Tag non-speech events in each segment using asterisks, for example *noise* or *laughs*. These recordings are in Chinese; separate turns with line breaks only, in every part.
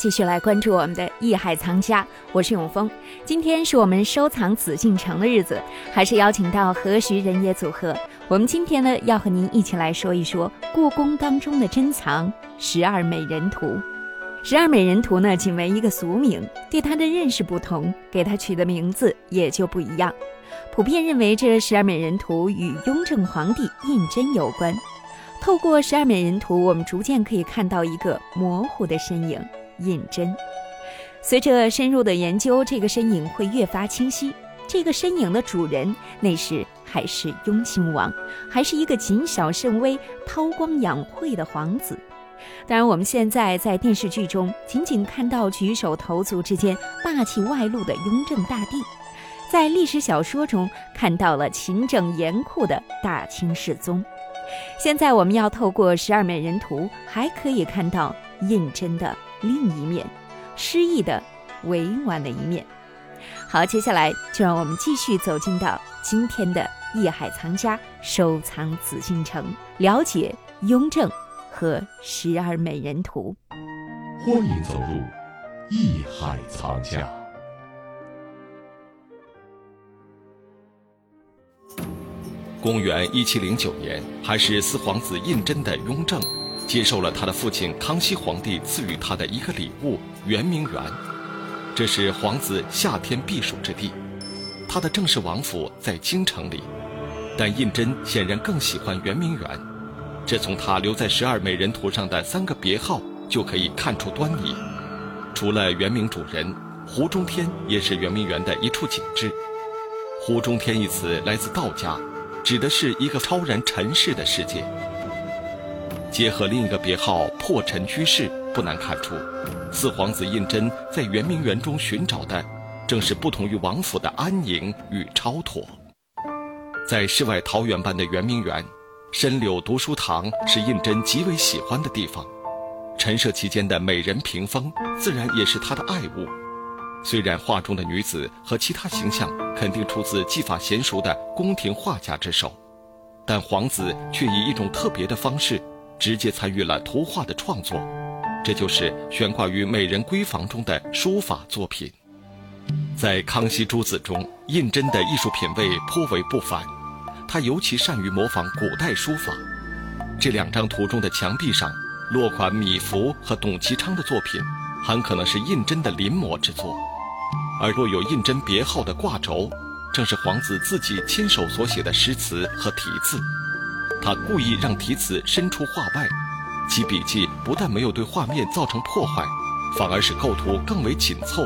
继续来关注我们的艺海藏家，我是永峰。今天是我们收藏紫禁城的日子，还是邀请到何徐人也组合。我们今天呢，要和您一起来说一说故宫当中的珍藏《十二美人图》。《十二美人图》呢，仅为一个俗名，对它的认识不同，给它取的名字也就不一样。普遍认为，这十二美人图与雍正皇帝胤禛有关。透过《十二美人图》，我们逐渐可以看到一个模糊的身影。胤禛，随着深入的研究，这个身影会越发清晰。这个身影的主人，那时还是雍亲王，还是一个谨小慎微、韬光养晦的皇子。当然，我们现在在电视剧中仅仅看到举手投足之间霸气外露的雍正大帝，在历史小说中看到了勤政严酷的大清世宗。现在我们要透过《十二美人图》，还可以看到胤禛的。另一面，诗意的、委婉的一面。好，接下来就让我们继续走进到今天的艺海藏家收藏紫禁城，了解雍正和十二美人图。
欢迎走入艺海藏家。公元一七零九年，还是四皇子胤禛的雍正。接受了他的父亲康熙皇帝赐予他的一个礼物——圆明园，这是皇子夏天避暑之地。他的正式王府在京城里，但胤禛显然更喜欢圆明园，这从他留在十二美人图上的三个别号就可以看出端倪。除了圆明主人，湖中天也是圆明园的一处景致。湖中天一词来自道家，指的是一个超然尘世的世界。结合另一个别号“破尘居士”，不难看出，四皇子胤禛在圆明园中寻找的，正是不同于王府的安宁与超脱。在世外桃源般的圆明园，深柳读书堂是胤禛极为喜欢的地方。陈设其间的美人屏风，自然也是他的爱物。虽然画中的女子和其他形象肯定出自技法娴熟的宫廷画家之手，但皇子却以一种特别的方式。直接参与了图画的创作，这就是悬挂于美人闺房中的书法作品。在康熙诸子中，胤禛的艺术品味颇为不凡，他尤其善于模仿古代书法。这两张图中的墙壁上落款米芾和董其昌的作品，很可能是胤禛的临摹之作；而若有胤禛别号的挂轴，正是皇子自己亲手所写的诗词和题字。他故意让题词伸出画外，其笔迹不但没有对画面造成破坏，反而使构图更为紧凑，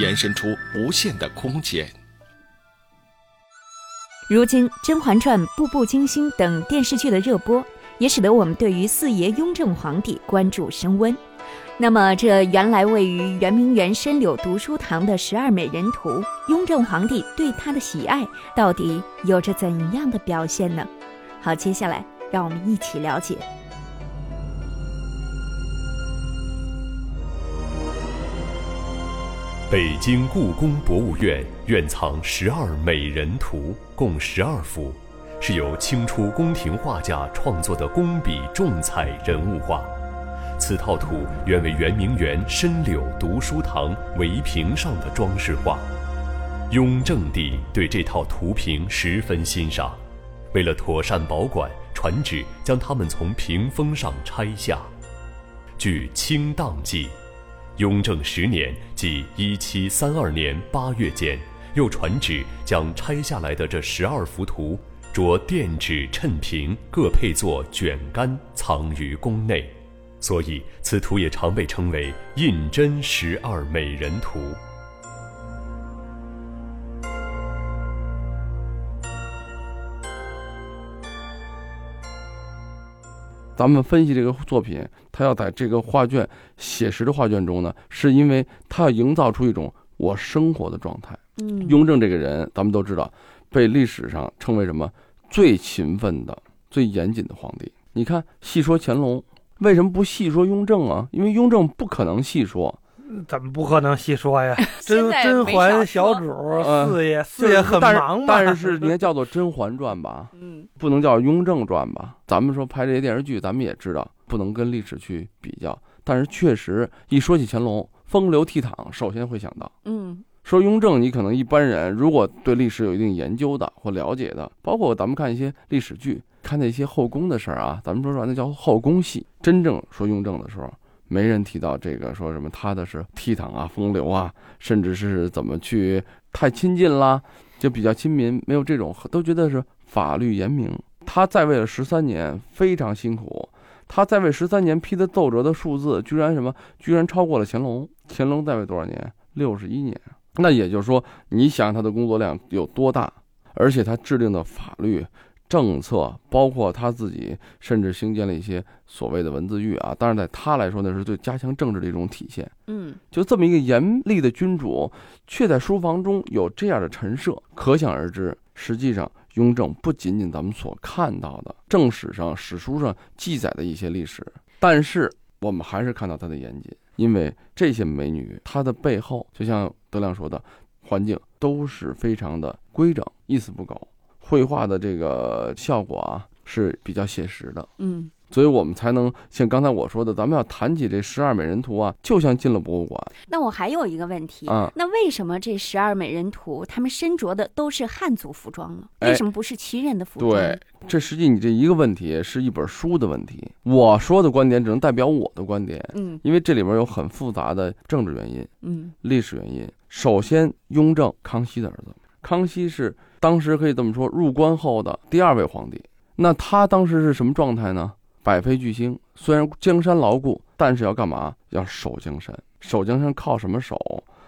延伸出无限的空间。
如今《甄嬛传》《步步惊心》等电视剧的热播，也使得我们对于四爷雍正皇帝关注升温。那么，这原来位于圆明园深柳读书堂的十二美人图，雍正皇帝对他的喜爱到底有着怎样的表现呢？好，接下来让我们一起了解。
北京故宫博物院院藏《十二美人图》，共十二幅，是由清初宫廷画家创作的工笔重彩人物画。此套图原为圆明园深柳读书堂围屏上的装饰画。雍正帝对这套图屏十分欣赏。为了妥善保管，传旨将它们从屏风上拆下。据《清档记》，雍正十年即一七三二年八月间，又传旨将拆下来的这十二幅图，着垫纸衬屏，各配作卷杆，藏于宫内。所以，此图也常被称为《胤禛十二美人图》。
咱们分析这个作品，他要在这个画卷写实的画卷中呢，是因为他要营造出一种我生活的状态。
嗯，
雍正这个人，咱们都知道，被历史上称为什么最勤奋的、最严谨的皇帝。你看细说乾隆，为什么不细说雍正啊？因为雍正不可能细说，
怎么不可能细说呀？*laughs* 甄甄嬛小主
嗯
四爷，
就是
四爷很
但是
忙嘛。
但是应该叫做《甄嬛传》吧，
嗯
不能叫《雍正传》吧？咱们说拍这些电视剧，咱们也知道不能跟历史去比较，但是确实一说起乾隆，风流倜傥，首先会想到。
嗯
说雍正，你可能一般人如果对历史有一定研究的或了解的，包括咱们看一些历史剧，看那些后宫的事儿啊，咱们说说，那叫后宫戏。真正说雍正的时候，没人提到这个说什么他的是倜傥啊、风流啊，甚至是怎么去太亲近啦，就比较亲民，没有这种，都觉得是法律严明。他在位了十三年，非常辛苦。他在位十三年批的奏折的数字，居然什么？居然超过了乾隆。乾隆在位多少年？六十一年。那也就是说，你想他的工作量有多大，而且他制定的法律政策，包括他自己，甚至兴建了一些所谓的文字狱啊。当然，在他来说，那是对加强政治的一种体现。
嗯
就这么一个严厉的君主，却在书房中有这样的陈设，可想而知，实际上雍正不仅仅咱们所看到的正史上、史书上记载的一些历史，但是我们还是看到他的严谨，因为这些美女，她的背后，就像德亮说的，环境都是非常的规整，一丝不苟，绘画的这个效果啊是比较写实的。
嗯
所以我们才能像刚才我说的，咱们要谈起这十二美人图啊，就像进了博物馆
那我还有一个问题，
啊。
那为什么这十二美人图他们身着的都是汉族服装呢？
哎
为什么不是旗人的服装？
对，这实际你这一个问题是一本书的问题，我说的观点只能代表我的观点，
嗯
因为这里面有很复杂的政治原因、
嗯
历史原因。首先，雍正，康熙的儿子，康熙是当时可以这么说，入关后的第二位皇帝。那他当时是什么状态呢？百废俱兴，虽然江山牢固，但是要干嘛？要守江山。守江山靠什么守？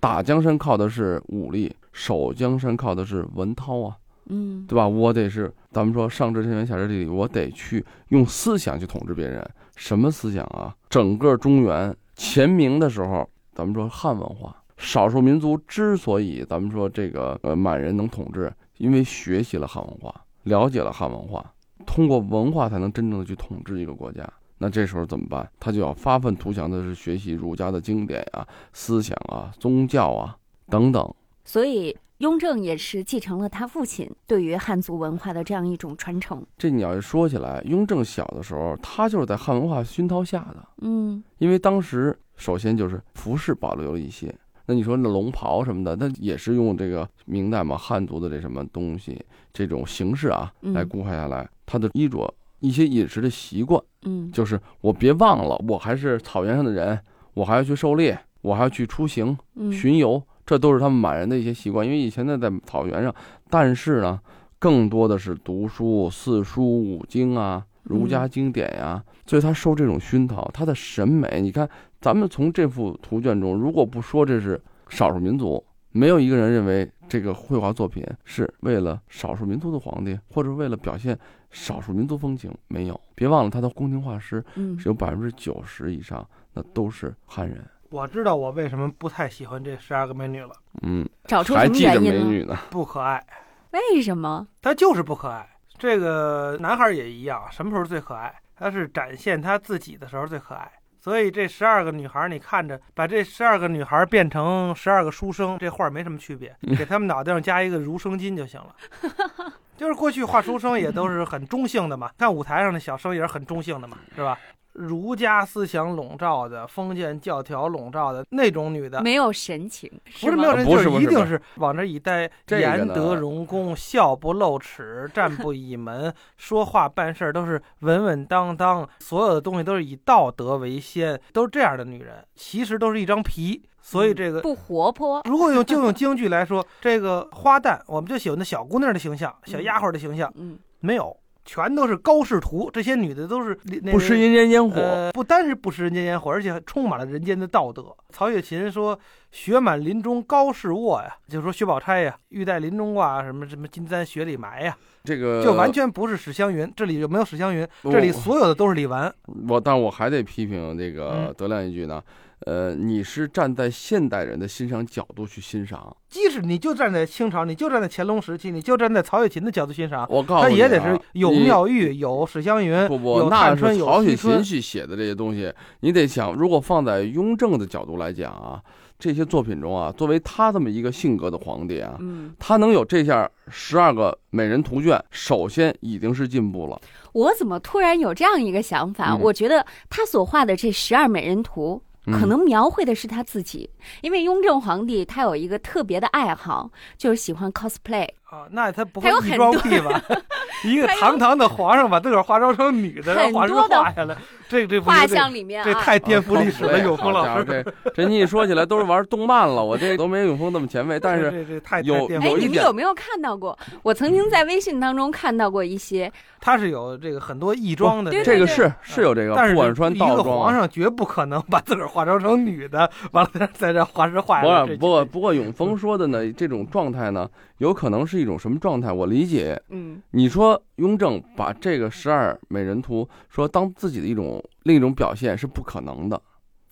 打江山靠的是武力，守江山靠的是文韬啊。
嗯
对吧？我得是咱们说上知天文下知地理，我得去用思想去统治别人。什么思想啊？整个中原前明的时候，咱们说汉文化，少数民族之所以咱们说这个呃满人能统治，因为学习了汉文化，了解了汉文化，通过文化才能真正的去统治一个国家。那这时候怎么办？他就要发愤图强的是学习儒家的经典啊、思想啊、宗教啊等等。
所以雍正也是继承了他父亲对于汉族文化的这样一种传承。
这你要是说起来，雍正小的时候，他就是在汉文化熏陶下的。
嗯
因为当时首先就是服饰保留了一些，那你说那龙袍什么的，那也是用这个明代嘛汉族的这什么东西这种形式啊
嗯
来固化下来，他的衣着一些饮食的习惯，
嗯
就是我别忘了，我还是草原上的人，我还要去狩猎，我还要去出行
嗯
巡游，这都是他们满人的一些习惯。因为以前呢在草原上，但是呢，更多的是读书、四书五经啊、儒家经典呀、所以他受这种熏陶，他的审美，你看，咱们从这幅图卷中，如果不说这是少数民族，没有一个人认为这个绘画作品是为了少数民族的皇帝，或者为了表现少数民族风情，没有。别忘了，他的宫廷画师
嗯
是有百分之九十以上，那都是汉人。
我知道我为什么不太喜欢这十二个美女了，
嗯，
找出什么
还记着
原因？
美女呢。
不可爱，
为什么？
她就是不可爱。这个男孩也一样，什么时候最可爱？他是展现他自己的时候最可爱。所以这十二个女孩，你看着把这十二个女孩变成十二个书生，这画没什么区别，给他们脑袋上加一个儒生巾就行了。*laughs* 就是过去画书生也都是很中性的嘛，看舞台上的小生也是很中性的嘛，是吧？儒家思想笼罩的、封建教条笼罩的那种女的，
没有神情，吗
不是没有
神情
就
是
一定是往这一待，
这个呢
颜德容恭，笑不露齿，站不倚门，说话办事都是稳稳当当，所有的东西都是以道德为先，都是这样的女人，其实都是一张皮。所以这个，
不活泼。
如果用就用京剧来说，这个花旦，我们就喜欢那小姑娘的形象，小丫鬟的形象，
嗯
没有，全都是高仕途，这些女的都是
不食人间烟火，
呃，不单是不食人间烟火，而且还充满了人间的道德。曹雪芹说：“雪满林中高士卧呀，就是说薛宝钗呀，玉带林中挂，什么什么金簪雪里埋呀，
这个
就完全不是史湘云。这里就没有史湘云？这里所有的都是李纨。
我，但我还得批评这个
嗯
德亮一句呢。呃，你是站在现代人的欣赏角度去欣赏，
即使你就站在清朝，你就站在乾隆时期，你就站在曹雪芹的角度欣赏，
我告诉你、啊，
他也得是有妙玉，有史湘云，
不不，
有
那是曹雪芹。去写的这些东西，你得想，如果放在雍正的角度来讲啊，这些作品中啊，作为他这么一个性格的皇帝啊，
嗯，
他能有这下十二个美人图卷，首先已经是进步了。
我怎么突然有这样一个想法？
嗯
我觉得他所画的这十二美人图。
嗯
可能描绘的是他自己，因为雍正皇帝他有一个特别的爱好，就是喜欢 cosplay。
啊，那他不
还有
会异装
很多
癖吧？*laughs* 一个堂堂的皇上把自个儿化妆成女的，让画师
很多的
画下来，这这不
画像里面啊，
这太颠覆历史了，
哦
永丰
好家伙
老师。
这这你一说起来都是玩动漫了，我这都没有永峰那么前卫。但是
这这太
有
太颠覆
哎，你
有一点
们有没有看到过？我曾经在微信当中看到过一些，
他是有这个很多异装的这个，
这个是是有这个，
但是
不管穿
一个
道装啊。
皇上绝不可能把自个儿化妆成女的，完了在这画师画下
不不过不过，永峰说的呢，这种状态呢，有可能是一种什么状态？我理解，
嗯，
你说雍正把这个十二美人图说当自己的一种另一种表现是不可能的，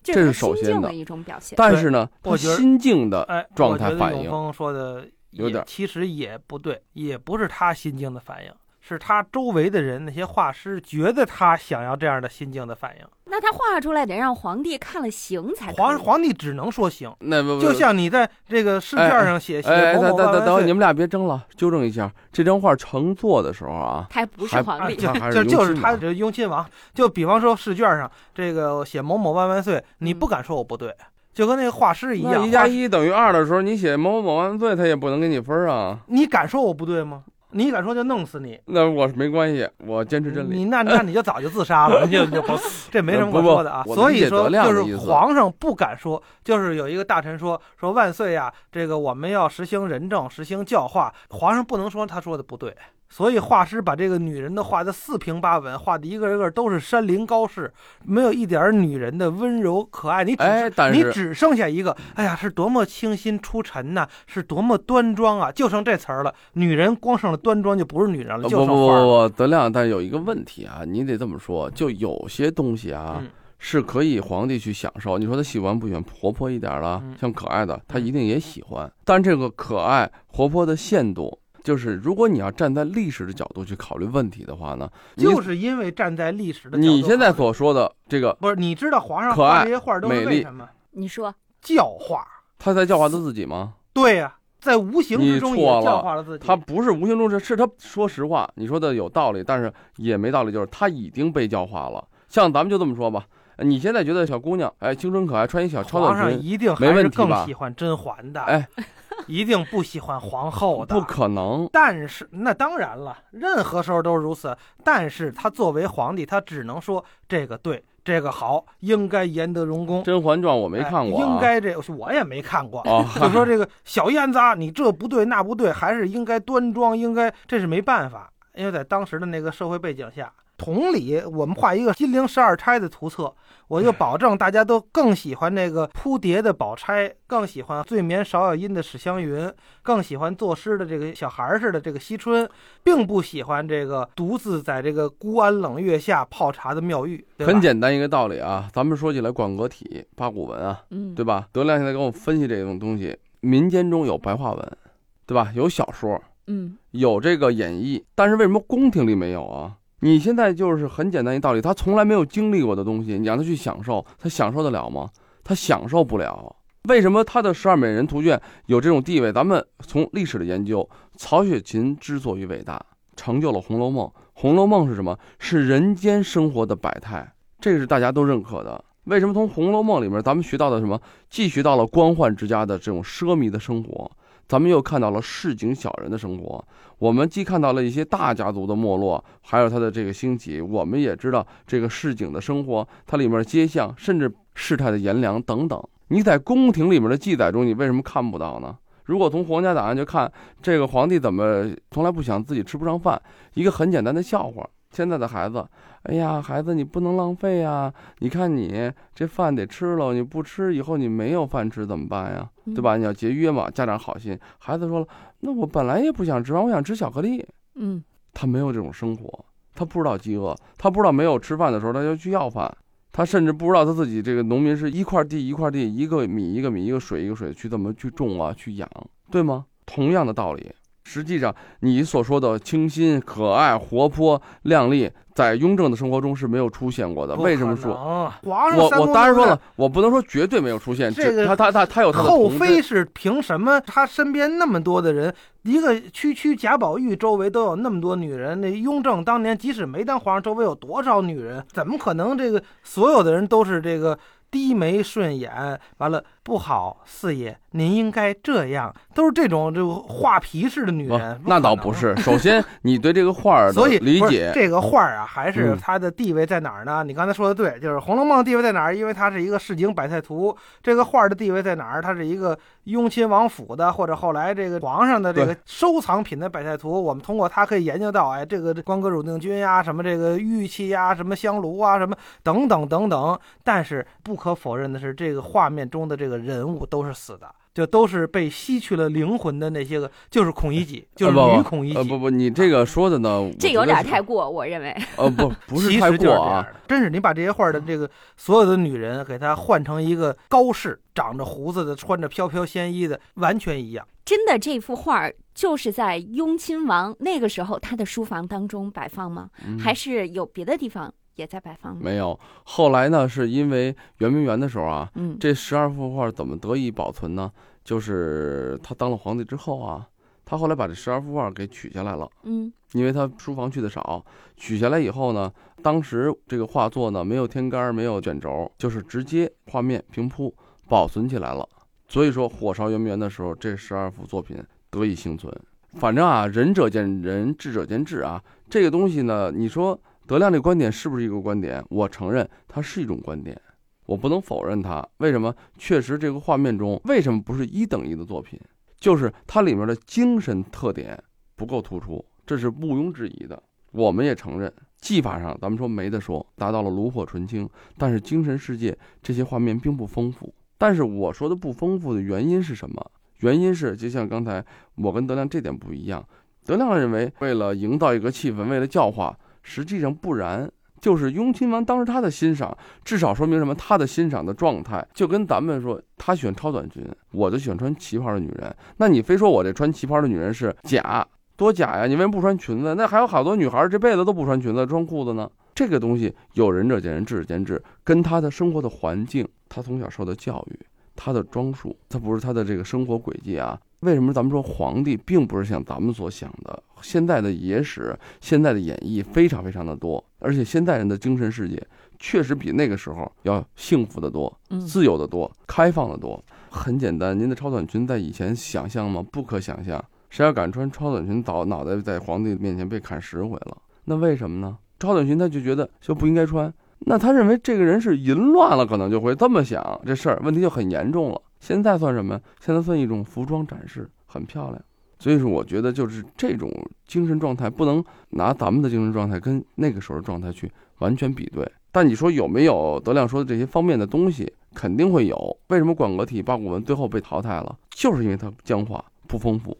这
这是首先的
一种表现。
但是呢，他心境的
哎，
状态反应
说的
有点
其实也不对，也不是他心境的反应，是他周围的人那些画师觉得他想要这样的心境的反应。
那他画出来得让皇帝看了行才
皇皇帝只能说行，
那不不
就像你在这个试卷上写写
某，
某
等等等等，你们俩别争了，纠正一下，这张画乘坐的时候啊，
他还不是皇帝。
就就是就是
雍亲王
他这雍亲王，就比方说试卷上这个写某某万万岁，你不敢说我不对，就跟那个画师一样，
一加一等于二的时候，你写某某某万岁，他也不能给你分啊。
你敢说我不对吗？你敢说就弄死你，
那我是没关系，我坚持真理。
你那那你就早就自杀了，*laughs* 你就就甭，这没什么可说的啊。
我
所以说，就是皇上不敢说，就是有一个大臣说说万岁呀，这个我们要实行仁政，实行教化，皇上不能说他说的不对。所以画师把这个女人的画的四平八稳，画的一个一个都是山林高士，没有一点女人的温柔可爱。你只
哎，但是
你只剩下一个，哎呀，是多么清新出尘呐、是多么端庄啊！就剩这词儿了。女人光剩了端庄就不是女人了，
呃不不
就剩花儿了。
不不，德亮，但有一个问题啊，你得这么说，就有些东西啊。
嗯
是可以皇帝去享受，你说他喜欢不喜欢活泼一点了，
嗯
像可爱的，他一定也喜欢。但这个可爱活泼的限度，就是如果你要站在历史的角度去考虑问题的话呢，
就是因为站在历史的角度
你现在所说的这个，
不是，你知道皇上
可爱
画这些画都是
美丽
为什么？
你说，
教化。
他在教化他自己吗？
对呀、在无形之中也教化了自己。
他不是无形中是是他说实话，你说的有道理，但是也没道理，就是他已经被教化了。像咱们就这么说吧，你现在觉得小姑娘哎青春可爱，穿一小超
皇上
短裙，
一定
没
还是更
问题吧
喜欢甄嬛的，
哎，*laughs* *laughs*
一定不喜欢皇后的。
不可能。
但是那当然了，任何时候都是如此。但是他作为皇帝，他只能说这个对，这个好，应该严得荣公。
《甄嬛传》我没看过、啊
哎应该这我也没看过。
哦，*laughs*
就说这个小燕子啊，你这不对那不对，还是应该端庄，应该这是没办法，因为在当时的那个社会背景下。同理，我们画一个金陵十二钗的图册，我就保证大家都更喜欢那个扑蝶的宝钗，更喜欢醉眠芍药阴的史湘云，更喜欢作诗的这个小孩儿似的这个惜春，并不喜欢这个独自在这个孤安冷月下泡茶的妙玉。
很简单一个道理啊。咱们说起来馆阁体、八股文啊，
嗯，
对吧？德亮现在跟我分析这种东西，民间中有白话文，对吧？有小说，
嗯，
有这个演绎，但是为什么宫廷里没有啊？你现在就是很简单一道理，他从来没有经历过的东西，你让他去享受，他享受得了吗？他享受不了。为什么他的十二美人图卷有这种地位？咱们从历史的研究，曹雪芹之所以伟大，成就了《红楼梦》。《红楼梦》是什么？是人间生活的百态，这个是大家都认可的。为什么从《红楼梦》里面咱们学到的什么？既学到了官宦之家的这种奢靡的生活，咱们又看到了市井小人的生活。我们既看到了一些大家族的没落，还有它的这个兴起，我们也知道这个市井的生活，它里面街巷，甚至世态的炎凉等等。你在宫廷里面的记载中，你为什么看不到呢？如果从皇家档案就看这个皇帝怎么从来不想自己吃不上饭，一个很简单的笑话。现在的孩子，哎呀，孩子你不能浪费呀！你看你这饭得吃了，你不吃以后你没有饭吃怎么办呀？
嗯
对吧？你要节约嘛。家长好心，孩子说了，那我本来也不想吃饭，我想吃巧克力。
嗯，
他没有这种生活，他不知道饥饿，他不知道没有吃饭的时候他就去要饭。他甚至不知道他自己这个农民是一块地一块地，一个米一个米，一个水一个水去怎么去种啊，去养，对吗？同样的道理。实际上，你所说的清新、可爱、活泼、靓丽，在雍正的生活中是没有出现过的。为什么说？
皇上，
我我当然说了，我不能说绝对没有出现。
这个
他他他他有他的
后妃是凭什么？他身边那么多的人，一个区区贾宝玉周围都有那么多女人。那雍正当年即使没当皇上，周围有多少女人？怎么可能这个所有的人都是这个低眉顺眼？完了。不好，四爷，您应该这样，都是这种就画皮式的女人。
那倒不是，首先你对这个画儿
的 *laughs*
理解，
这个画儿啊，还是它的地位在哪儿呢？你刚才说的对，就是《红楼梦》地位在哪儿？因为它是一个市井百态图。这个画儿的地位在哪儿？它是一个雍亲王府的，或者后来这个皇上的这个收藏品的百态图。我们通过它可以研究到，哎，这个关格汝定军呀，什么这个玉器呀，什么香炉啊，什么等等等等。但是不可否认的是，这个画面中的这个。人物都是死的，就都是被吸去了灵魂的那些个，就是孔乙己，就是女孔乙己。
呃，不不，你这个说的呢，
这有点太过，我认为。
呃，不，不是太过啊，
真是你把这些画的这个所有的女人给她换成一个高士，长着胡子的，穿着飘飘仙衣的，完全一样。
真的，这幅画就是在雍亲王那个时候他的书房当中摆放吗？还是有别的地方？也在摆放
没有。后来呢，是因为圆明园的时候啊，嗯，这十二幅画怎么得以保存呢？就是他当了皇帝之后啊，他后来把这十二幅画给取下来了，
嗯，
因为他书房去的少，取下来以后呢，当时这个画作呢没有天杆，没有卷轴，就是直接画面平铺保存起来了。所以说，火烧圆明园的时候，这十二幅作品得以幸存。反正啊，仁者见仁，智者见智啊，这个东西呢，你说。德亮这观点是不是一个观点？我承认它是一种观点，我不能否认它。为什么？确实，这个画面中为什么不是一等一的作品？就是它里面的精神特点不够突出，这是毋庸置疑的。我们也承认，技法上咱们说没得说，达到了炉火纯青，但是精神世界这些画面并不丰富。但是我说的不丰富的原因是什么？原因是就像刚才我跟德亮这点不一样，德亮认为为了营造一个气氛，为了教化。实际上不然，就是雍亲王当时他的欣赏，至少说明什么？他的欣赏的状态就跟咱们说，他喜欢超短裙，我就喜欢穿旗袍的女人。那你非说我这穿旗袍的女人是假，多假呀？你为什么不穿裙子？那还有好多女孩这辈子都不穿裙子，穿裤子呢？这个东西有仁者见仁，智者见智，跟他的生活的环境，他从小受的教育，他的装束，他不是他的这个生活轨迹啊。为什么咱们说皇帝并不是像咱们所想的？现在的野史、现在的演绎非常非常的多，而且现代人的精神世界确实比那个时候要幸福的多、自由的多、开放的多。很简单，您的超短裙在以前想象吗？不可想象。谁要敢穿超短裙，倒脑袋在皇帝面前被砍十回了。那为什么呢？超短裙他就觉得就不应该穿，那他认为这个人是淫乱了，可能就会这么想，这事儿问题就很严重了。现在算什么？现在算一种服装展示，很漂亮。所以说，我觉得就是这种精神状态，不能拿咱们的精神状态跟那个时候的状态去完全比对。但你说有没有德亮说的这些方面的东西，肯定会有。为什么馆阁体八股文最后被淘汰了？就是因为它僵化不丰富，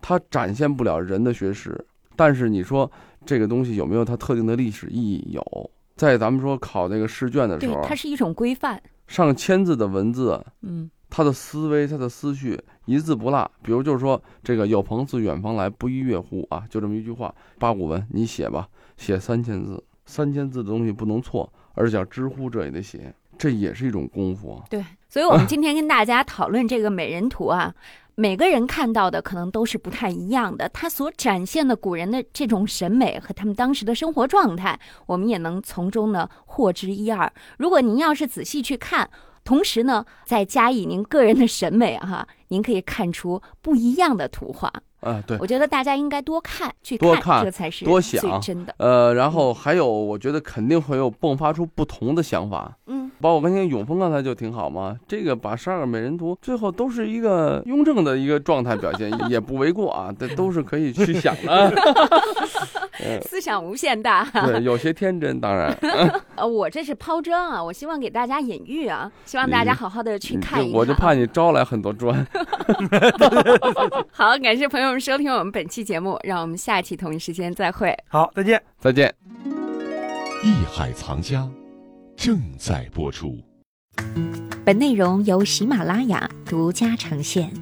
它展现不了人的学识。但是你说这个东西有没有它特定的历史意义？有，在咱们说考那个试卷的时候，
它是一种规范，
上千字的文字，
嗯。
他的思维，他的思绪一字不落。比如就是说，这个有朋自远方来，不亦乐乎啊？就这么一句话。八股文，你写吧，写三千字，三千字的东西不能错，而且要知乎这也得写，这也是一种功夫啊。
对，所以我们今天跟大家讨论这个美人图啊，每个人看到的可能都是不太一样的，他所展现的古人的这种审美和他们当时的生活状态，我们也能从中呢获知一二。如果您要是仔细去看。同时呢，再加以您个人的审美哈，*laughs* 您可以看出不一样的图画。
啊，对，
我觉得大家应该多看，去
看，
这才是
多想
真的。
呃，然后还有，我觉得肯定会有迸发出不同的想法。
嗯，
包括刚才永峰刚才就挺好嘛，这个把十二个美人图最后都是一个雍正的一个状态表现，也不为过啊，这都是可以去想的。*laughs*
思想无限大，*laughs*
对，有些天真，当然。*laughs*
呃，我这是抛砖啊，我希望给大家隐喻啊，希望大家好好的去看一看。
我就怕你招来很多砖。*laughs*
好，感谢朋友们。收听我们本期节目，让我们下期同一时间再会。
好，再见，
再见。
艺海藏家。
正在播出。
本内容由喜马拉雅独家呈现。